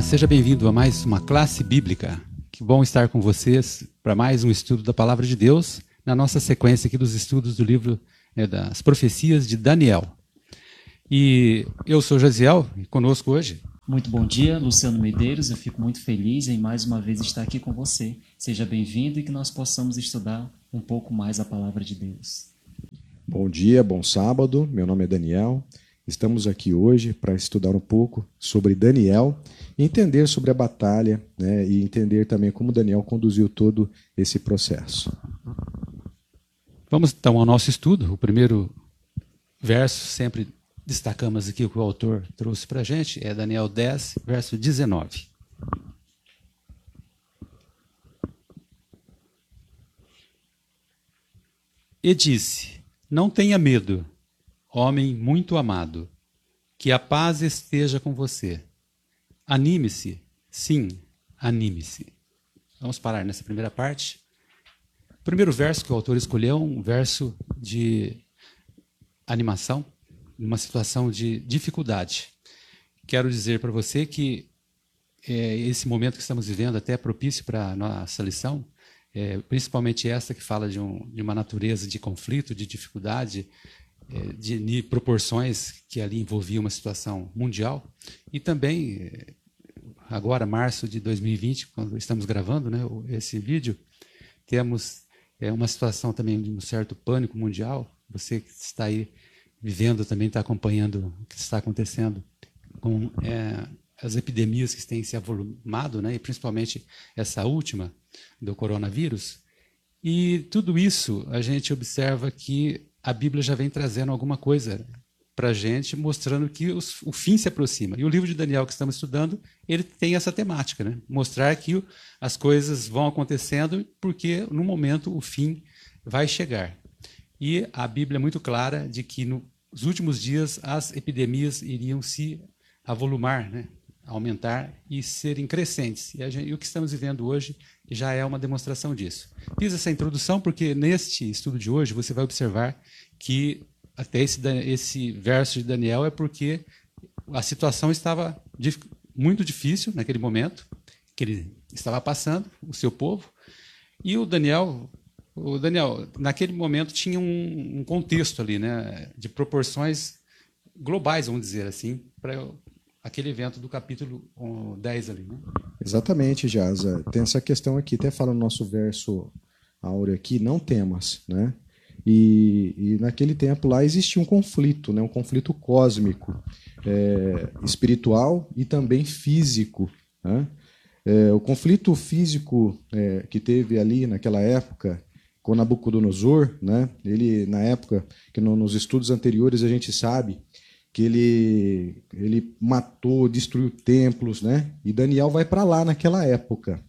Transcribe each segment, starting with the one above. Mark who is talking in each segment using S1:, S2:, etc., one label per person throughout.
S1: Olá, seja bem-vindo a mais uma classe bíblica. Que bom estar com vocês para mais um estudo da Palavra de Deus, na nossa sequência aqui dos estudos do livro né, das profecias de Daniel. E eu sou Jaziel, e conosco hoje.
S2: Muito bom dia, Luciano Medeiros. Eu fico muito feliz em mais uma vez estar aqui com você. Seja bem-vindo e que nós possamos estudar um pouco mais a Palavra de Deus.
S3: Bom dia, bom sábado. Meu nome é Daniel. Estamos aqui hoje para estudar um pouco sobre Daniel, entender sobre a batalha né, e entender também como Daniel conduziu todo esse processo.
S1: Vamos então ao nosso estudo. O primeiro verso, sempre destacamos aqui o que o autor trouxe para a gente, é Daniel 10, verso 19. E disse: Não tenha medo homem muito amado, que a paz esteja com você. Anime-se, sim, anime-se. Vamos parar nessa primeira parte. O primeiro verso que o autor escolheu é um verso de animação, numa situação de dificuldade. Quero dizer para você que é, esse momento que estamos vivendo até é propício para a nossa lição, é, principalmente essa que fala de, um, de, uma natureza de conflito, de dificuldade, de, de, proporções que ali envolvia uma situação mundial. E também, é, agora, março de 2020, quando estamos gravando né, esse vídeo, temos é, uma situação também de um certo pânico mundial. Você que está aí vivendo também está acompanhando o que está acontecendo com é, as epidemias que têm se avolumado, né, e principalmente essa última do coronavírus. E tudo isso a gente observa que a Bíblia já vem trazendo alguma coisa para a gente, mostrando que os, o fim se aproxima. E o livro de Daniel que estamos estudando, ele tem essa temática, né? mostrar que as coisas vão acontecendo porque, no momento, o fim vai chegar. E a Bíblia é muito clara de que nos últimos dias as epidemias iriam se avolumar, né? Aumentar e serem crescentes. E, gente, e, o que estamos vivendo hoje já é uma demonstração disso. Fiz essa introdução porque neste estudo de hoje você vai observar que até esse, esse verso de Daniel é porque a situação estava muito difícil naquele momento que ele estava passando, o seu povo, e o Daniel, o Daniel naquele momento tinha um, um contexto ali, né, de proporções globais, vamos dizer assim, para aquele evento do capítulo 10 ali, né?
S3: Exatamente, Jaza. Tem essa questão aqui, até fala no nosso verso áureo aqui, não temas, né? E, e naquele tempo lá existia um conflito, né? um conflito cósmico, é, espiritual e também físico. Né? É, o conflito físico é, que teve ali naquela época com Nabucodonosor, né? ele na época que no, nos estudos anteriores a gente sabe que ele, ele matou, destruiu templos, né? E Daniel vai para lá naquela época.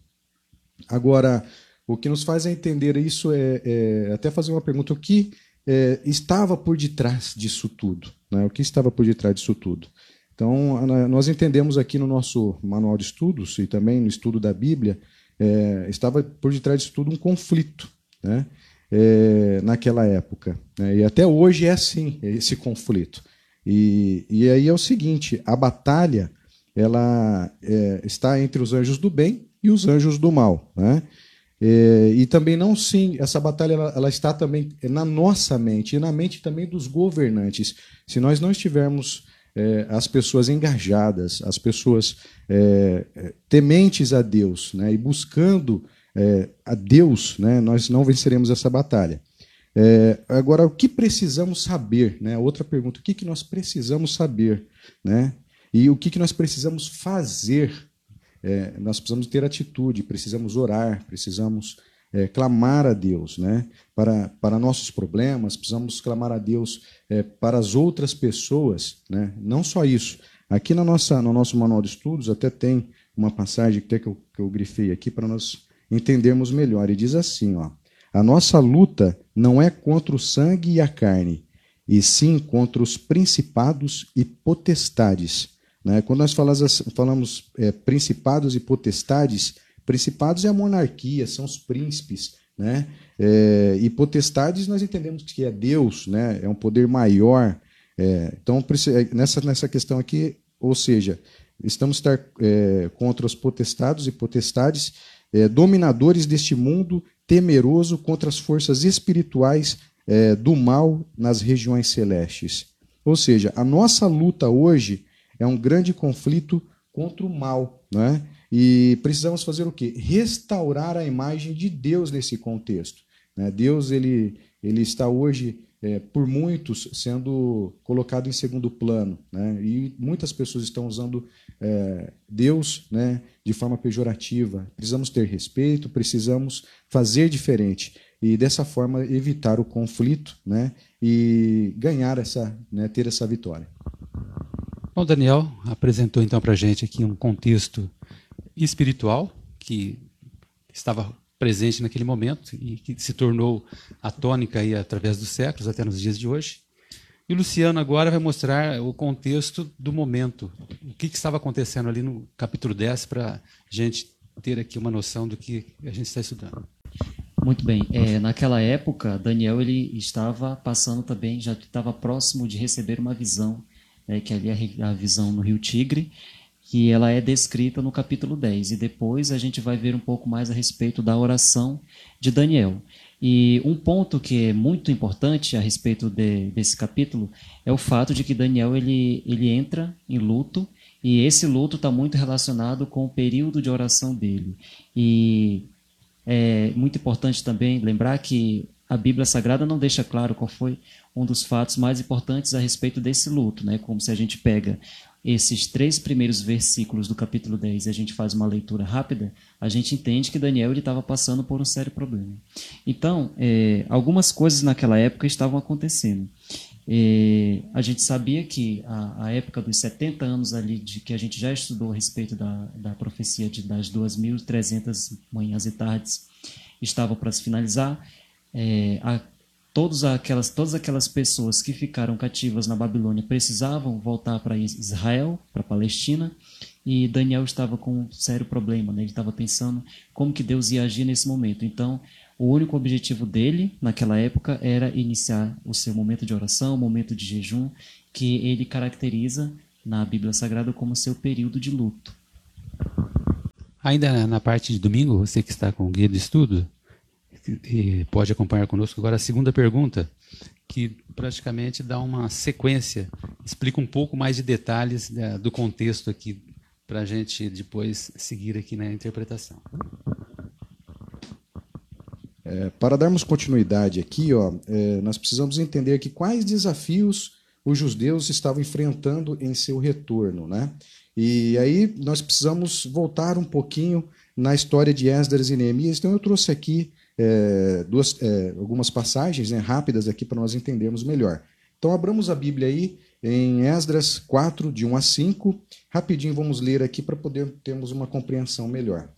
S3: Agora, o que nos faz entender isso é, é até fazer uma pergunta: o que é, estava por detrás disso tudo? Né? O que estava por detrás disso tudo? Então, nós entendemos aqui no nosso manual de estudos e também no estudo da Bíblia, é, estava por detrás disso tudo um conflito, né? É, naquela época. Né? E até hoje é assim, esse conflito. E, e aí é o seguinte: a batalha ela é, está entre os anjos do bem e os anjos do mal. Né? É, e também não sim, essa batalha ela, ela, está também na nossa mente e na mente também dos governantes. Se nós não estivermos é, as pessoas engajadas, as pessoas é, é tementes a Deus né, e buscando é, a Deus, né, nós não venceremos essa batalha. É, agora, o que precisamos saber? Né? Outra pergunta: o que, que nós precisamos saber? Né? E o que, que nós precisamos fazer? É, nós precisamos ter atitude, precisamos orar, precisamos é, clamar a Deus né? para, para nossos problemas, precisamos clamar a Deus é, para as outras pessoas. Né? Não só isso. Aqui na nossa, no nosso manual de estudos até tem uma passagem que eu, que eu grifei aqui para nós entendermos melhor. E diz assim: ó, a nossa luta não é contra o sangue e a carne, e sim contra os principados e potestades. Né? Quando nós falamos, falamos é, principados e potestades, principados é a monarquia, são os príncipes. Né? É, e potestades nós entendemos que é Deus, né? é um poder maior. É, então, é, nessa, nessa questão aqui, ou seja, estamos estar é, contra os potestados e potestades, é, dominadores deste mundo, temeroso contra as forças espirituais é, do mal nas regiões celestes. Ou seja, a nossa luta hoje é um grande conflito contra o mal, né? E precisamos fazer o quê? Restaurar a imagem de Deus nesse contexto. Né? Deus ele, ele está hoje é, por muitos sendo colocado em segundo plano, né? E muitas pessoas estão usando é, Deus, né, de forma pejorativa. Precisamos ter respeito, precisamos fazer diferente e dessa forma evitar o conflito, né? E ganhar essa, né, ter essa vitória.
S1: Bom, Daniel apresentou então para gente aqui um contexto espiritual que estava presente naquele momento e que se tornou a tônica aí através dos séculos até nos dias de hoje. E o Luciano agora vai mostrar o contexto do momento, o que, que estava acontecendo ali no capítulo 10 para a gente ter aqui uma noção do que a gente está estudando.
S2: Muito bem. É, naquela época, Daniel ele estava passando também, já estava próximo de receber uma visão, é, que ali é a visão no Rio Tigre, que ela é descrita no capítulo 10. E depois a gente vai ver um pouco mais a respeito da oração de Daniel. E um ponto que é muito importante a respeito de, desse capítulo é o fato de que Daniel ele, ele entra em luto e esse luto está muito relacionado com o período de oração dele. E é muito importante também lembrar que a Bíblia Sagrada não deixa claro qual foi um dos fatos mais importantes a respeito desse luto, né? Como se a gente pega esses três primeiros versículos do capítulo 10 e a gente faz uma leitura rápida, a gente entende que Daniel estava passando por um sério problema. Então, é, algumas coisas naquela época estavam acontecendo. É, a gente sabia que a, a, época dos 70 anos ali, de que a gente já estudou a respeito da, da profecia de, das 2.300 manhãs e tardes, estava para se finalizar. É, a, todas aquelas, todas aquelas pessoas que ficaram cativas na Babilônia precisavam voltar para Israel, para Palestina, e Daniel estava com um sério problema, né? ele estava pensando como que Deus ia agir nesse momento. Então, o único objetivo dele, naquela época, era iniciar o seu momento de oração, o momento de jejum, que ele caracteriza na Bíblia Sagrada como seu período de luto.
S1: Ainda na parte de domingo, você que está com o guia de estudo, e pode acompanhar conosco agora a segunda pergunta, que praticamente dá uma sequência, explica um pouco mais de detalhes né, do contexto aqui, para a gente depois seguir aqui na interpretação.
S3: É, para darmos continuidade aqui, ó, é, nós precisamos entender que quais desafios os judeus estavam enfrentando em seu retorno, né? E aí nós precisamos voltar um pouquinho na história de Esdras e Neemias. Então eu trouxe aqui é, duas, é, algumas passagens né, rápidas aqui para nós entendermos melhor. Então, abramos a Bíblia aí em Esdras 4, de 1 a 5. Rapidinho vamos ler aqui para poder termos uma compreensão melhor.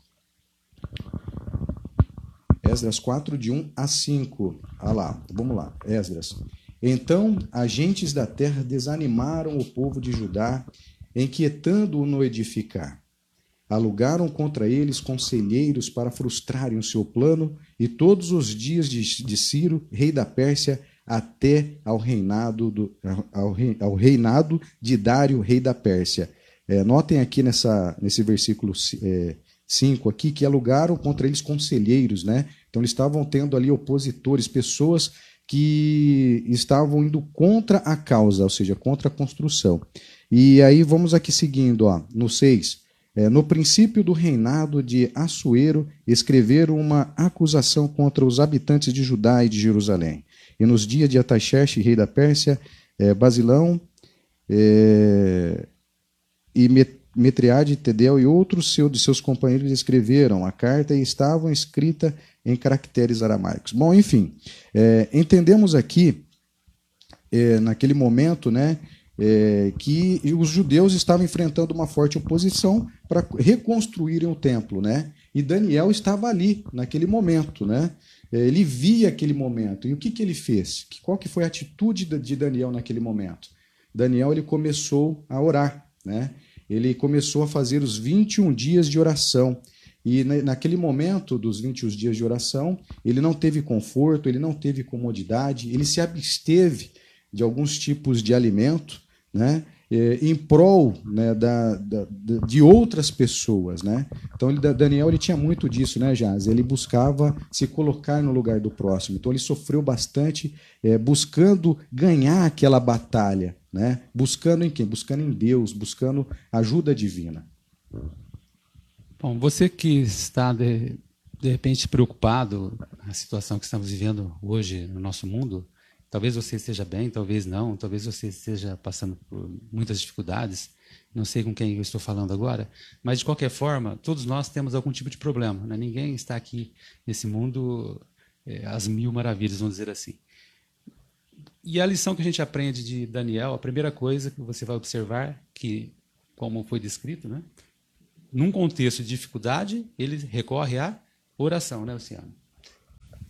S3: Esdras 4, de 1 a 5. Ah lá, vamos lá, Esdras. Então, agentes da terra desanimaram o povo de Judá, inquietando-o no edificar. Alugaram contra eles conselheiros para frustrarem o seu plano, e todos os dias de, de Ciro, rei da Pérsia, até ao reinado, do, ao, ao reinado de Dário, rei da Pérsia. É, notem aqui nessa, nesse versículo 5 é, aqui que alugaram contra eles conselheiros, né? Então eles estavam tendo ali opositores, pessoas que estavam indo contra a causa, ou seja, contra a construção. E aí vamos aqui seguindo, ó, no 6. É, no princípio do reinado de Assuero, escreveram uma acusação contra os habitantes de Judá e de Jerusalém. E nos dias de Ataxerxes, rei da Pérsia, é, Basilão é, e Metriade, Tedel e outros seu, de seus companheiros escreveram a carta e estavam escrita em caracteres aramaicos. Bom, enfim, é, entendemos aqui, é, naquele momento, né, é, que os judeus estavam enfrentando uma forte oposição para reconstruírem o templo, né? E Daniel estava ali naquele momento, né? É, ele via aquele momento. E o que, que ele fez? Qual que foi a atitude de Daniel naquele momento? Daniel ele começou a orar, né? Ele começou a fazer os 21 dias de oração. E naquele momento dos 21 dias de oração, ele não teve conforto, ele não teve comodidade, ele se absteve de alguns tipos de alimento, né? é, em prol né, da, da, de outras pessoas, né? Então ele, Daniel ele tinha muito disso, né, Jaz? Ele buscava se colocar no lugar do próximo. Então ele sofreu bastante é, buscando ganhar aquela batalha, né? Buscando em quem? Buscando em Deus, buscando ajuda divina.
S1: Bom, você que está de, de repente preocupado com a situação que estamos vivendo hoje no nosso mundo, talvez você esteja bem, talvez não, talvez você esteja passando por muitas dificuldades, não sei com quem eu estou falando agora, mas de qualquer forma, todos nós temos algum tipo de problema. Né? Ninguém está aqui nesse mundo é, às mil maravilhas, vamos dizer assim. E a lição que a gente aprende de Daniel, a primeira coisa que você vai observar, que, como foi descrito, né? num contexto de dificuldade, ele recorre à oração, né, Luciano?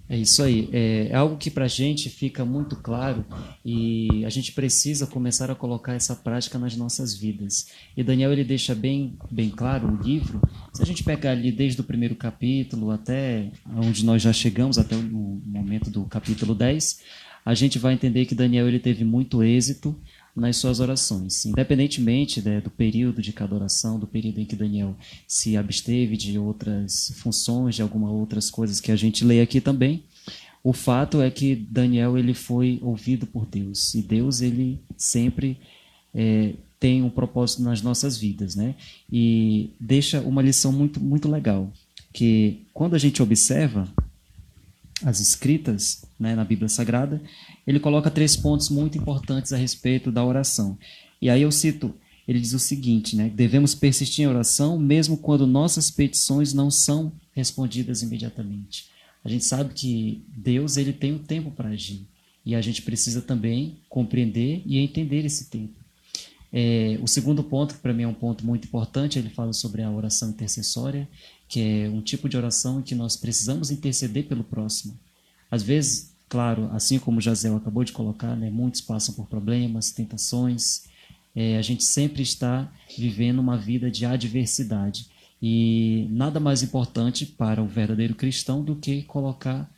S2: É isso aí. É, é algo que para a gente fica muito claro e a gente precisa começar a colocar essa prática nas nossas vidas. E Daniel ele deixa bem, bem claro o livro. Se a gente pegar ali desde o primeiro capítulo até onde nós já chegamos, até o momento do capítulo 10, a gente vai entender que Daniel ele teve muito êxito nas suas orações, independentemente né, do período de cada oração, do período em que Daniel se absteve de outras funções, de algumas outras coisas que a gente lê aqui também. O fato é que Daniel ele foi ouvido por Deus e Deus ele sempre é, tem um propósito nas nossas vidas, né? E deixa uma lição muito muito legal que quando a gente observa as escritas né, na Bíblia Sagrada, ele coloca três pontos muito importantes a respeito da oração. E aí eu cito, ele diz o seguinte, né, devemos persistir em oração mesmo quando nossas petições não são respondidas imediatamente. A gente sabe que Deus ele tem um tempo para agir e a gente precisa também compreender e entender esse tempo. É, o segundo ponto, que para mim é um ponto muito importante, ele fala sobre a oração intercessória, que é um tipo de oração em que nós precisamos interceder pelo próximo. Às vezes, claro, assim como o Jazel acabou de colocar, né, muitos passam por problemas, tentações. É, a gente sempre está vivendo uma vida de adversidade. E nada mais importante para o verdadeiro cristão do que colocar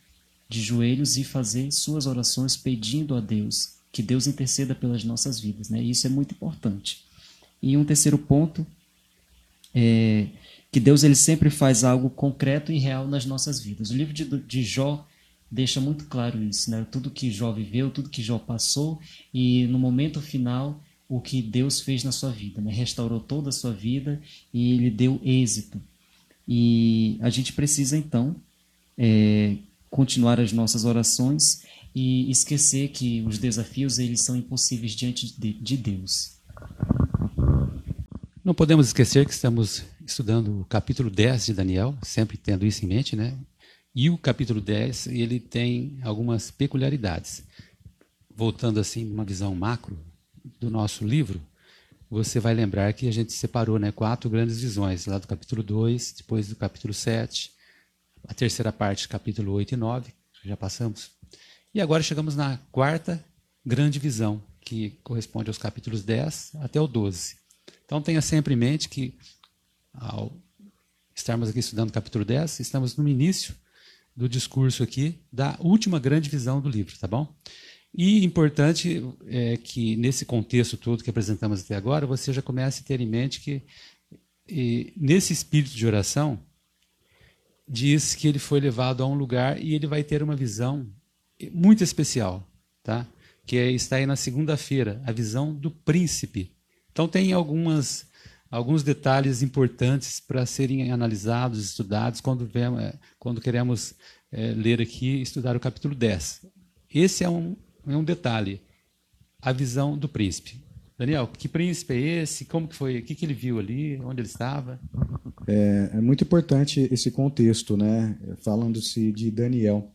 S2: de joelhos e fazer suas orações pedindo a Deus que Deus interceda pelas nossas vidas, né? Isso é muito importante. E um terceiro ponto é que Deus ele sempre faz algo concreto e real nas nossas vidas. O livro de, de Jó deixa muito claro isso, né? Tudo que Jó viveu, tudo que Jó passou e no momento final o que Deus fez na sua vida, né? Restaurou toda a sua vida e ele deu êxito. E a gente precisa então é, continuar as nossas orações e esquecer que os desafios eles são impossíveis diante de, de Deus.
S1: Não podemos esquecer que estamos estudando o capítulo 10 de Daniel, sempre tendo isso em mente, né? E o capítulo 10, ele tem algumas peculiaridades. Voltando assim, uma visão macro do nosso livro, você vai lembrar que a gente separou né, quatro grandes visões, lá do capítulo 2, depois do capítulo 7, a terceira parte, capítulo 8 e 9, já passamos. E agora chegamos na quarta grande visão, que corresponde aos capítulos 10 até o 12. Então tenha sempre em mente que, ao estarmos aqui estudando o capítulo 10, estamos no início do discurso aqui da última grande visão do livro, tá bom? E importante é que nesse contexto todo que apresentamos até agora, você já comece a ter em mente que e, nesse espírito de oração diz que ele foi levado a um lugar e ele vai ter uma visão muito especial, tá? que é, está aí na segunda-feira, a visão do príncipe. Então tem algumas alguns detalhes importantes para serem analisados, estudados quando, é, quando queremos é, ler aqui estudar o capítulo 10. Esse é um, é um detalhe, a visão do príncipe. Daniel, que príncipe é esse? Como que foi? O que, que ele viu ali? Onde ele estava?
S3: É, é muito importante esse contexto, né? Falando-se de Daniel.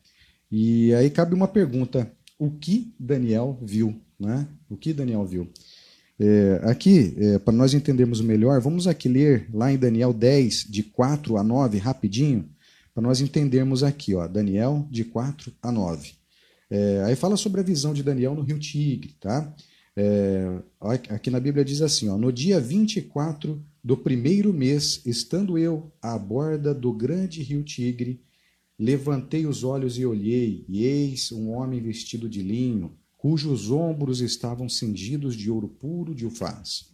S3: E aí cabe uma pergunta: o que Daniel viu? Né? O que Daniel viu? É, aqui, é, para nós entendermos melhor, vamos aqui ler lá em Daniel 10, de 4 a 9, rapidinho, para nós entendermos aqui, ó, Daniel de 4 a 9. É, aí fala sobre a visão de Daniel no rio Tigre, tá? É, aqui na Bíblia diz assim: ó, no dia 24 do primeiro mês, estando eu à borda do grande rio Tigre, Levantei os olhos e olhei, e eis um homem vestido de linho, cujos ombros estavam cingidos de ouro puro de ufaz.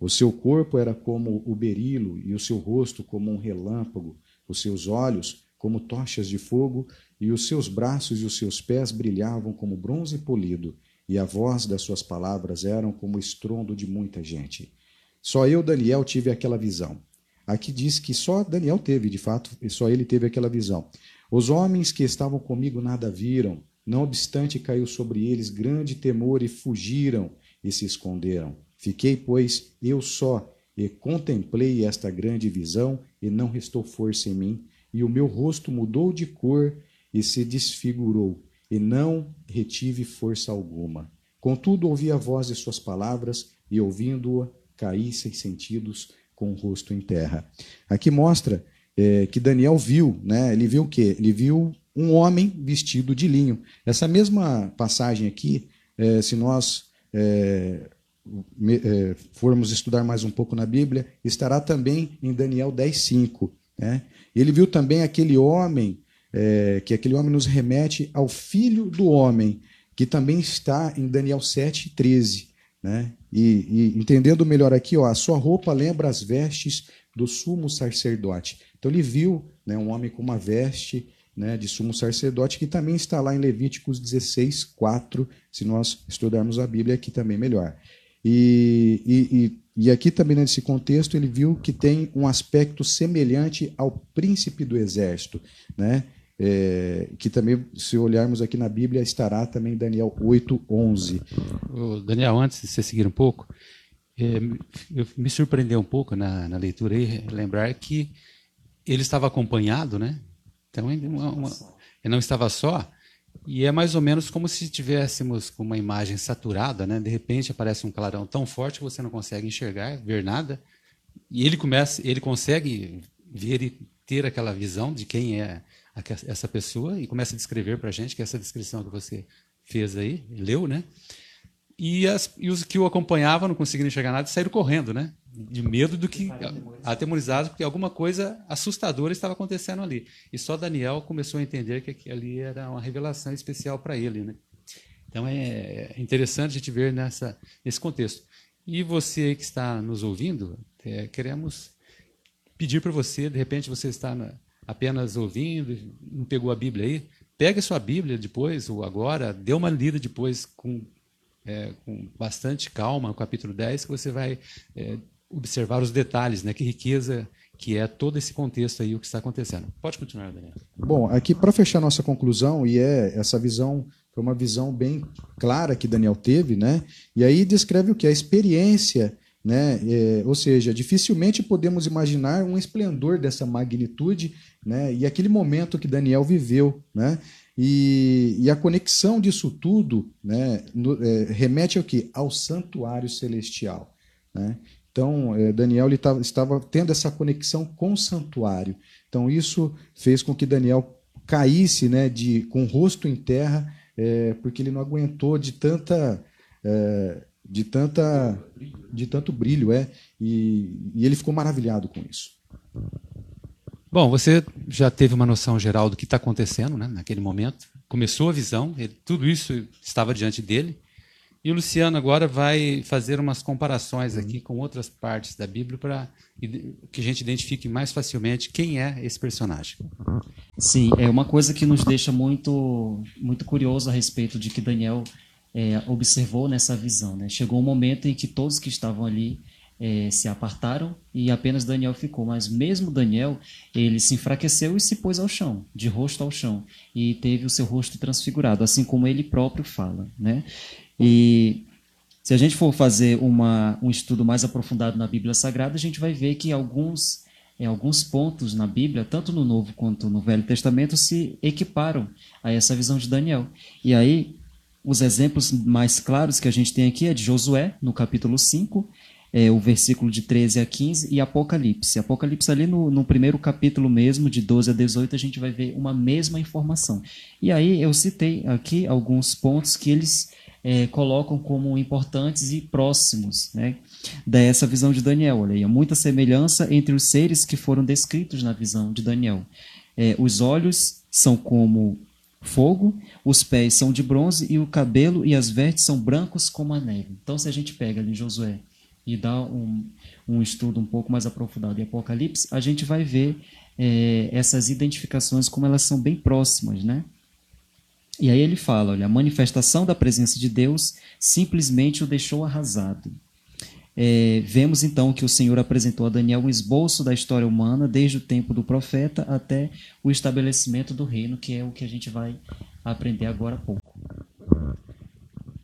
S3: O seu corpo era como o berilo, e o seu rosto como um relâmpago, os seus olhos como tochas de fogo, e os seus braços e os seus pés brilhavam como bronze polido, e a voz das suas palavras eram como o estrondo de muita gente. Só eu, Daniel, tive aquela visão. Aqui diz que só Daniel teve, de fato, só ele teve aquela visão. Os homens que estavam comigo nada viram, não obstante caiu sobre eles grande temor e fugiram e se esconderam. Fiquei, pois, eu só, e contemplei esta grande visão, e não restou força em mim, e o meu rosto mudou de cor e se desfigurou, e não retive força alguma. Contudo, ouvi a voz de suas palavras, e ouvindo-a, caí sem sentidos, com o rosto em terra. Aqui mostra é, que Daniel viu, né? Ele viu o quê? Ele viu um homem vestido de linho. Essa mesma passagem aqui, é, se nós é, me, é, formos estudar mais um pouco na Bíblia, estará também em Daniel 10:5. Né? Ele viu também aquele homem, é, que aquele homem nos remete ao Filho do Homem, que também está em Daniel 7:13. Né? E, e, entendendo melhor aqui, ó, a sua roupa lembra as vestes do sumo sacerdote. Então ele viu né, um homem com uma veste né, de sumo sacerdote, que também está lá em Levíticos 16, 4, se nós estudarmos a Bíblia aqui também melhor. E, e, e, aqui também nesse contexto ele viu que tem um aspecto semelhante ao príncipe do exército, né? É, que também, se olharmos aqui na Bíblia, estará também Daniel 8, 11.
S1: Daniel, antes de você seguir um pouco, é, me surpreendeu um pouco na, na leitura aí, lembrar que ele estava acompanhado, né? Então, uma, uma, ele não estava só, e é mais ou menos como se estivéssemos com uma imagem saturada, né? De repente aparece um clarão tão forte que você não consegue enxergar, ver nada, e ele começa, ele consegue ver e ter aquela visão de quem é essa pessoa e começa a descrever para a gente, que é essa descrição que você fez aí, leu, né? E, as, e os que o acompanhavam, não conseguiram enxergar nada, saíram correndo, né? De medo do que. Atemorizados, porque alguma coisa assustadora estava acontecendo ali. E só Daniel começou a entender que ali era uma revelação especial para ele, né? Então é interessante a gente ver nessa, nesse contexto. E você que está nos ouvindo, é, queremos pedir para você, de repente você está na, apenas ouvindo, não pegou a Bíblia aí, pegue sua Bíblia depois, ou agora, dê uma lida depois com é, com bastante calma, no capítulo 10, que você vai é, observar os detalhes, né? que riqueza que é todo esse contexto aí, o que está acontecendo. Pode continuar, Daniel.
S3: Bom, aqui para fechar nossa conclusão, e é essa visão, foi uma visão bem clara que Daniel teve, né? E aí descreve o que? A experiência, né? É, ou seja, dificilmente podemos imaginar um esplendor dessa magnitude, né? E aquele momento que Daniel viveu, né? E, e a conexão disso tudo né, no, é, remete ao que? Ao santuário celestial. Né? Então, é, Daniel tava, estava tendo essa conexão com o santuário. Então, isso fez com que Daniel caísse né, de, com o rosto em terra, é, porque ele não aguentou de tanta. É, de tanta de tanto brilho é e, e ele ficou maravilhado com isso
S1: Bom, você já teve uma noção geral do que está acontecendo né, naquele momento. Começou a visão, ele, tudo isso estava diante dele. E o Luciano agora vai fazer umas comparações uhum. aqui com outras partes da Bíblia para que a gente identifique mais facilmente quem é esse personagem.
S2: Sim, é uma coisa que nos deixa muito, muito curioso a respeito de que Daniel é, observou nessa visão. Né? Chegou um momento em que todos que estavam ali é, se apartaram e apenas Daniel ficou. Mas mesmo Daniel, ele se enfraqueceu e se pôs ao chão, de rosto ao chão, e teve o seu rosto transfigurado, assim como ele próprio fala. Né? E se a gente for fazer uma, um estudo mais aprofundado na Bíblia Sagrada, a gente vai ver que alguns, em alguns pontos na Bíblia, tanto no Novo quanto no Velho Testamento, se equiparam a essa visão de Daniel. E aí, os exemplos mais claros que a gente tem aqui é de Josué, no capítulo 5, é, o versículo de 13 a 15, e Apocalipse. Apocalipse, ali no, no, primeiro capítulo mesmo, de 12 a 18, a gente vai ver uma mesma informação. E aí eu citei aqui alguns pontos que eles é, colocam como importantes e próximos né, dessa visão de Daniel. Olha há muita semelhança entre os seres que foram descritos na visão de Daniel. É, os olhos são como fogo, os pés são de bronze e o cabelo e as vestes são brancos como a neve. Então, se a gente pega ali Josué e dá um, um estudo um pouco mais aprofundado de Apocalipse, a gente vai ver é, essas identificações como elas são bem próximas, né? E aí ele fala, olha, a manifestação da presença de Deus simplesmente o deixou arrasado. É, vemos então que o Senhor apresentou a Daniel um esboço da história humana, desde o tempo do profeta até o estabelecimento do reino, que é o que a gente vai aprender agora há pouco.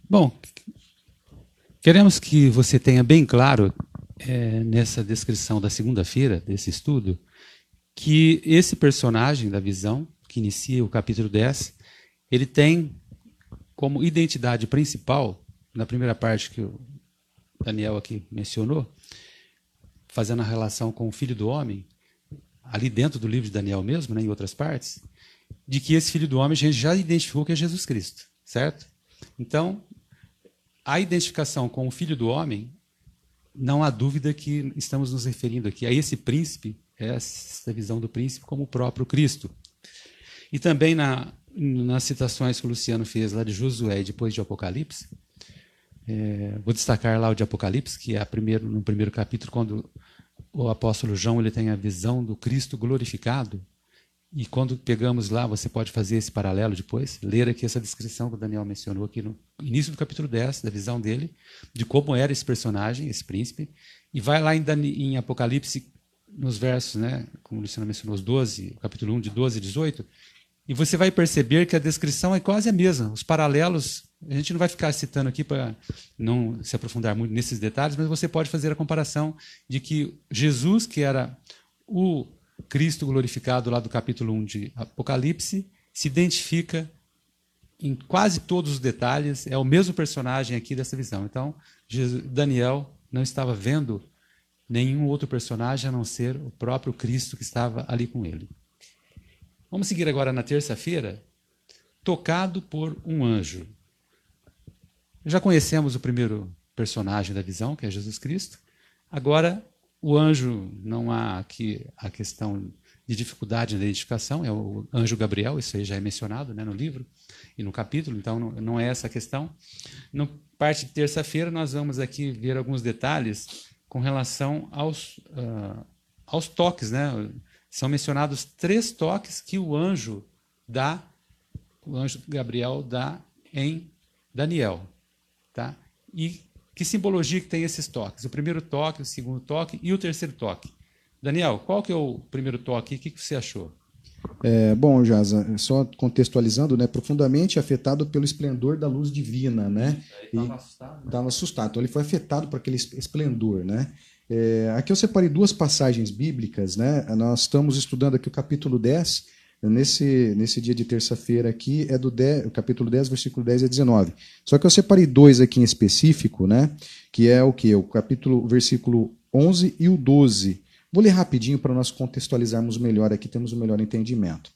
S1: Bom, queremos que você tenha bem claro é, nessa descrição da segunda-feira desse estudo que esse personagem da visão, que inicia o capítulo 10, ele tem como identidade principal, na primeira parte que o Daniel aqui mencionou, fazendo a relação com o filho do homem, ali dentro do livro de Daniel mesmo, né, em outras partes, de que esse filho do homem a gente já identificou que é Jesus Cristo, certo? Então, a identificação com o filho do homem, não há dúvida que estamos nos referindo aqui a esse príncipe, essa visão do príncipe como o próprio Cristo. E também na, nas citações que o Luciano fez lá de Josué e depois de Apocalipse, é, vou destacar lá o de Apocalipse, que é primeiro, no primeiro capítulo, quando o apóstolo João ele tem a visão do Cristo glorificado. E quando pegamos lá, você pode fazer esse paralelo depois, ler aqui essa descrição que o Daniel mencionou aqui no início do capítulo 10, da visão dele, de como era esse personagem, esse príncipe, e vai lá em, em Apocalipse, nos versos, né, como o Luciano mencionou, os 12, capítulo 1, de 12 e 18, e você vai perceber que a descrição é quase a mesma. Os paralelos, a gente não vai ficar citando aqui para não se aprofundar muito nesses detalhes, mas você pode fazer a comparação de que Jesus, que era o Cristo glorificado lá do capítulo 1 de Apocalipse, se identifica em quase todos os detalhes, é o mesmo personagem aqui dessa visão. Então, Daniel não estava vendo nenhum outro personagem a não ser o próprio Cristo que estava ali com ele. Vamos seguir agora na terça-feira, tocado por um anjo. Já conhecemos o primeiro personagem da visão, que é Jesus Cristo. Agora, o anjo, não há aqui a questão de dificuldade na identificação, é o anjo Gabriel, isso aí já é mencionado né, no livro e no capítulo, então não, é essa a questão. Na parte de terça-feira, nós vamos aqui ver alguns detalhes com relação aos, uh, aos toques, né? São mencionados três toques que o anjo dá, o anjo Gabriel dá em Daniel. Tá? E que simbologia que tem esses toques? O primeiro toque, o segundo toque e o terceiro toque. Daniel, qual que é o primeiro toque? O que, que você achou?
S3: É, bom, Jaza, só contextualizando, né, profundamente afetado pelo esplendor da luz divina, né? Estava assustado. Estava né? assustado. Então ele foi afetado por aquele esplendor, né? É, aqui eu separei duas passagens bíblicas, né? Nós estamos estudando aqui o capítulo 10, nesse, nesse dia de terça-feira aqui, é do 10, o capítulo 10, versículo 10 a 19. Só que eu separei dois aqui em específico, né? Que é o que? O capítulo, versículo 11 e o 12. Vou ler rapidinho para nós contextualizarmos melhor aqui, temos um melhor entendimento.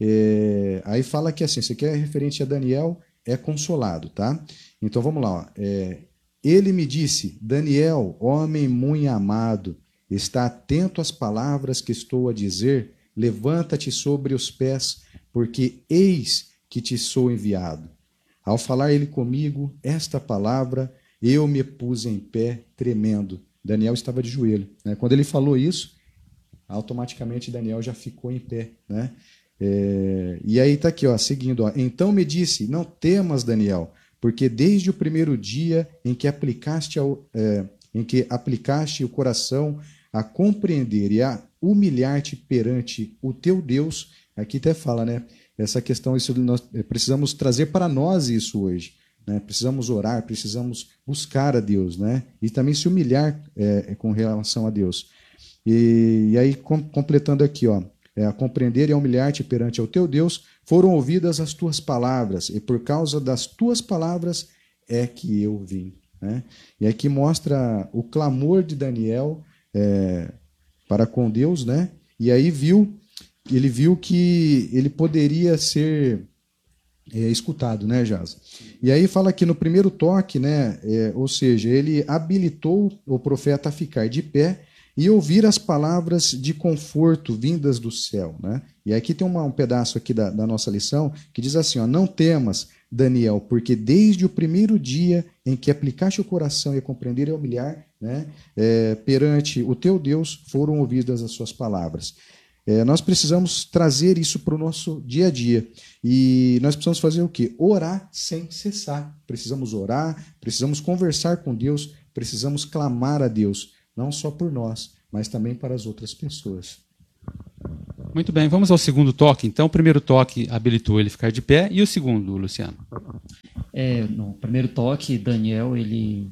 S3: É, aí fala que assim, isso aqui é referente a Daniel, é consolado, tá? Então vamos lá, ó. É, ele me disse: Daniel, homem muito amado, está atento às palavras que estou a dizer, levanta-te sobre os pés, porque eis que te sou enviado. Ao falar ele comigo esta palavra, eu me pus em pé, tremendo. Daniel estava de joelho. Né? Quando ele falou isso, automaticamente Daniel já ficou em pé. Né? É... e aí está aqui, ó, seguindo. Ó. Então me disse: Não temas, Daniel porque desde o primeiro dia em que aplicaste, ao, é, em que aplicaste o coração a compreender e a humilhar-te perante o teu Deus, aqui até fala, né? Essa questão, isso nós é, precisamos trazer para nós isso hoje. Né? Precisamos orar, precisamos buscar a Deus, né? E também se humilhar é, com relação a Deus. E, e aí, com, completando aqui, ó, é, a compreender e a humilhar-te perante o teu Deus, foram ouvidas as tuas palavras, e por causa das tuas palavras é que eu vim. Né? E aqui mostra o clamor de Daniel é, para com Deus, né? E aí viu, ele viu que ele poderia ser é, escutado, né, Jaz? E aí fala que no primeiro toque, né, é, ou seja, ele habilitou o profeta a ficar de pé e ouvir as palavras de conforto vindas do céu. Né? E aqui tem uma, um pedaço aqui da, da, nossa lição que diz assim: ó, Não temas, Daniel, porque desde o primeiro dia em que aplicaste o coração e compreender e humilhar né, é, perante o teu Deus, foram ouvidas as suas palavras. É, nós precisamos trazer isso para o nosso dia a dia. E nós precisamos fazer o quê? Orar sem cessar. Precisamos orar, precisamos conversar com Deus, precisamos clamar a Deus, não só por nós, mas também para as outras pessoas.
S1: Muito bem, vamos ao segundo toque. Então, o primeiro toque habilitou ele ficar de pé e o segundo, Luciano?
S2: É, no primeiro toque, Daniel ele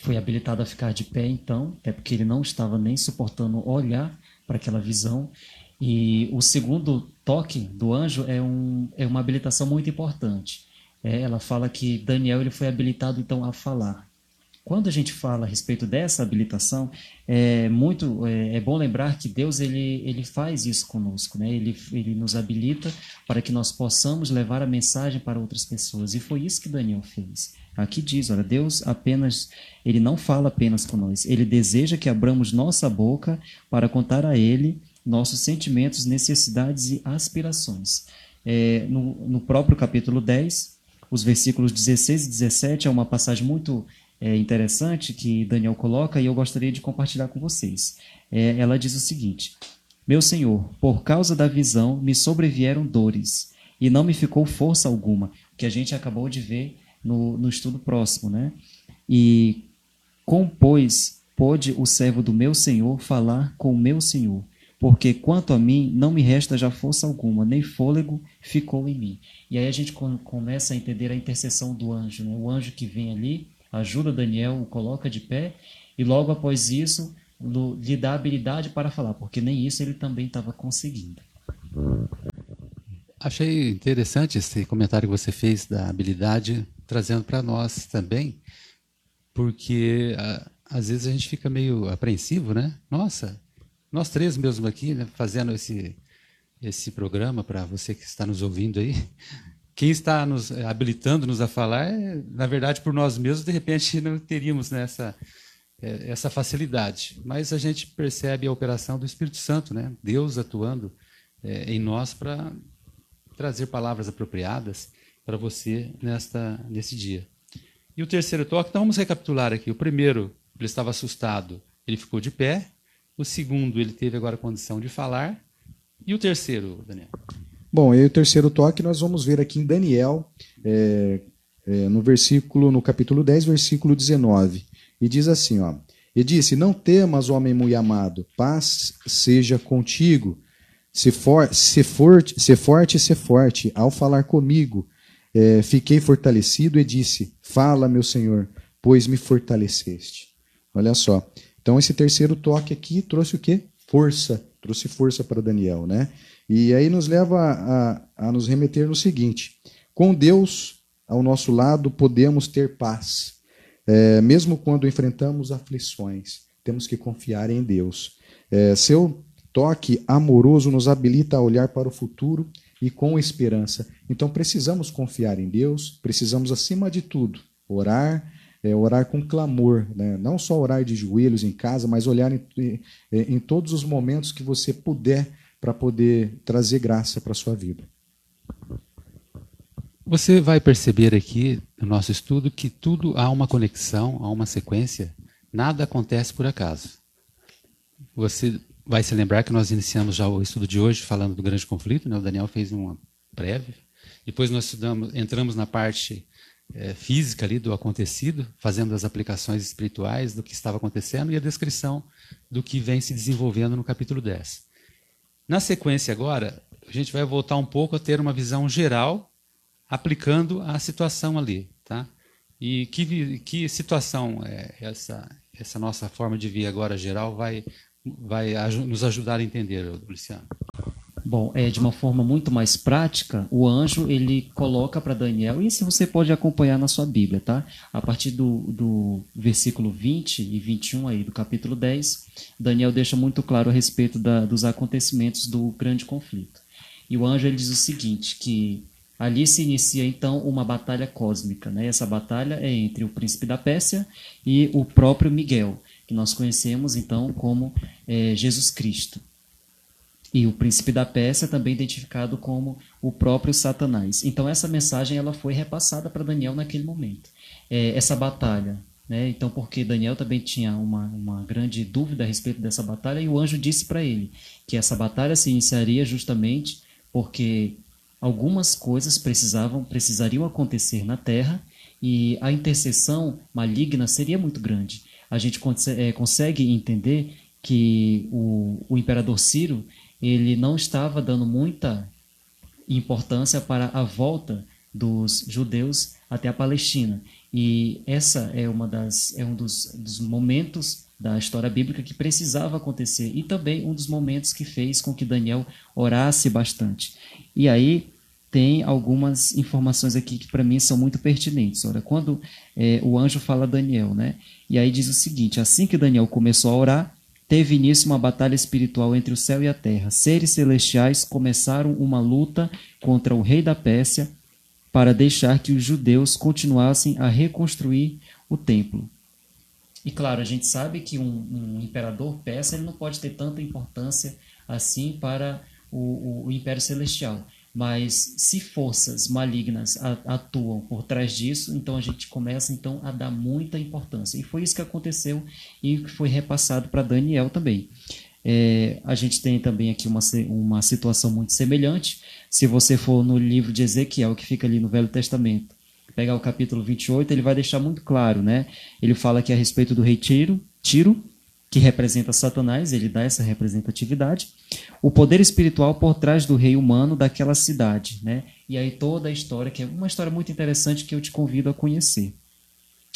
S2: foi habilitado a ficar de pé, então, até porque ele não estava nem suportando olhar para aquela visão. E o segundo toque do anjo é, um, é uma habilitação muito importante. É, ela fala que Daniel ele foi habilitado então a falar. Quando a gente fala a respeito dessa habilitação, é muito é, é, bom lembrar que Deus ele, ele faz isso conosco, né? Ele, ele nos habilita para que nós possamos levar a mensagem para outras pessoas. E foi isso que Daniel fez. Aqui diz, olha, Deus apenas ele não fala apenas com nós, ele deseja que abramos nossa boca para contar a ele nossos sentimentos, necessidades e aspirações. É, no, no próprio capítulo 10, os versículos 16 e 17 é uma passagem muito é, interessante que Daniel coloca e eu gostaria de compartilhar com vocês. É, ela diz o seguinte: Meu Senhor, por causa da visão me sobrevieram dores e não me ficou força alguma, que a gente acabou de ver no, no estudo próximo, né? E compôs pôde o servo do meu Senhor falar com o meu Senhor, porque quanto a mim não me resta já força alguma, nem fôlego ficou em mim. E aí a gente começa a entender a intercessão do anjo, né? O anjo que vem ali ajuda Daniel, o coloca de pé, e logo após isso lhe dá habilidade para falar, porque nem isso ele também estava conseguindo.
S1: Achei interessante esse comentário que você fez da habilidade, trazendo para nós também, porque a, às vezes a gente fica meio apreensivo, né? Nossa, nós três mesmo aqui, né, fazendo esse, esse programa para você que está nos ouvindo aí, quem está nos eh, habilitando-nos a falar é, na verdade, por nós mesmos, de repente não teríamos nessa eh, essa facilidade. Mas a gente percebe a operação do Espírito Santo, né? Deus atuando é, em nós para trazer palavras apropriadas para você nesta nesse dia. E o terceiro toque, então vamos recapitular aqui. O primeiro, ele estava assustado, ele ficou de pé. O segundo, ele teve agora a condição de falar. E o terceiro, Daniel?
S3: Bom, e o terceiro toque nós vamos ver aqui em Daniel, é, é, no versículo, no capítulo 10, versículo 19. E diz assim, ó. E disse: Não temas, homem muito amado, paz seja contigo. Se, for, se, forte, se forte, se forte. Ao falar comigo, é, fiquei fortalecido e disse: Fala, meu Senhor, pois me fortaleceste. Olha só. Então, esse terceiro toque aqui trouxe o quê? Força. Trouxe força para Daniel, né? E aí nos leva a, a nos remeter no seguinte: com Deus ao nosso lado podemos ter paz, é, mesmo quando enfrentamos aflições. Temos que confiar em Deus. É, seu toque amoroso nos habilita a olhar para o futuro e com esperança. Então precisamos confiar em Deus, precisamos, acima de tudo, orar, é, orar com clamor, né? não só orar de joelhos em casa, mas olhar em, em, em todos os momentos que você puder para poder trazer graça para a sua vida.
S1: Você vai perceber aqui no nosso estudo que tudo há uma conexão, há uma sequência, nada acontece por acaso. Você vai se lembrar que nós iniciamos já o estudo de hoje falando do grande conflito, né? o Daniel fez uma prévia, depois nós estudamos, entramos na parte é, física ali do acontecido, fazendo as aplicações espirituais do que estava acontecendo e a descrição do que vem se desenvolvendo no capítulo 10. Na sequência agora, a gente vai voltar um pouco a ter uma visão geral aplicando a situação ali, tá? E que, que situação é essa essa nossa forma de ver agora geral vai vai nos ajudar a entender, Luciano?
S2: Bom, é de uma forma muito mais prática, o anjo ele coloca para Daniel, e isso você pode acompanhar na sua Bíblia, tá? A partir do, do versículo 20 e 21 aí do capítulo 10, Daniel deixa muito claro a respeito da, dos acontecimentos do grande conflito. E o anjo ele diz o seguinte, que ali se inicia então uma batalha cósmica, né? Essa batalha é entre o príncipe da Pérsia e o próprio Miguel. que nós conhecemos então como é, Jesus Cristo. E o príncipe da Pérsia também identificado como o próprio Satanás. Então essa mensagem ela foi repassada para Daniel naquele momento. É, essa batalha, né? Então porque Daniel também tinha uma, uma grande dúvida a respeito dessa batalha e o anjo disse para ele que essa batalha se iniciaria justamente porque algumas coisas precisavam precisariam acontecer na Terra e a intercessão maligna seria muito grande. A gente é, consegue entender que o, o imperador Ciro ele não estava dando muita importância para a volta dos judeus até a Palestina. E essa é uma das é um dos, dos momentos da história bíblica que precisava acontecer e também um dos momentos que fez com que Daniel orasse bastante. E aí tem algumas informações aqui que para mim são muito pertinentes. Olha, quando é, o anjo fala a Daniel, né? E aí diz o seguinte: assim que Daniel começou a orar, teve início uma batalha espiritual entre o céu e a terra. Seres celestiais começaram uma luta contra o rei da Pérsia para deixar que os judeus continuassem a reconstruir o templo. E claro, a gente sabe que um, um imperador persa ele não pode ter tanta importância assim para o, o, o Império Celestial. Mas se forças malignas atuam por trás disso, então a gente começa então a dar muita importância. E foi isso que aconteceu e que foi repassado para Daniel também. É, a gente tem também aqui uma, uma situação muito semelhante. Se você for no livro de Ezequiel, que fica ali no Velho Testamento, pegar o capítulo 28, ele vai deixar muito claro, né? Ele fala aqui a respeito do rei Tiro, Tiro que representa Satanás, ele dá essa representatividade, o poder espiritual por trás do rei humano daquela cidade, né? E aí toda a história, que é uma história muito interessante que eu te convido a conhecer.